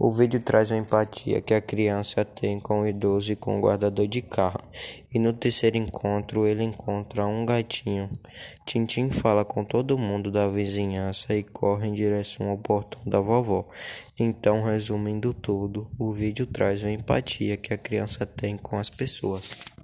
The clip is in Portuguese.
O vídeo traz uma empatia que a criança tem com o idoso e com o guardador de carro. E no terceiro encontro ele encontra um gatinho. Tintim fala com todo mundo da vizinhança e corre em direção ao portão da vovó. Então, resumindo tudo, o vídeo traz uma empatia que a criança tem com as pessoas.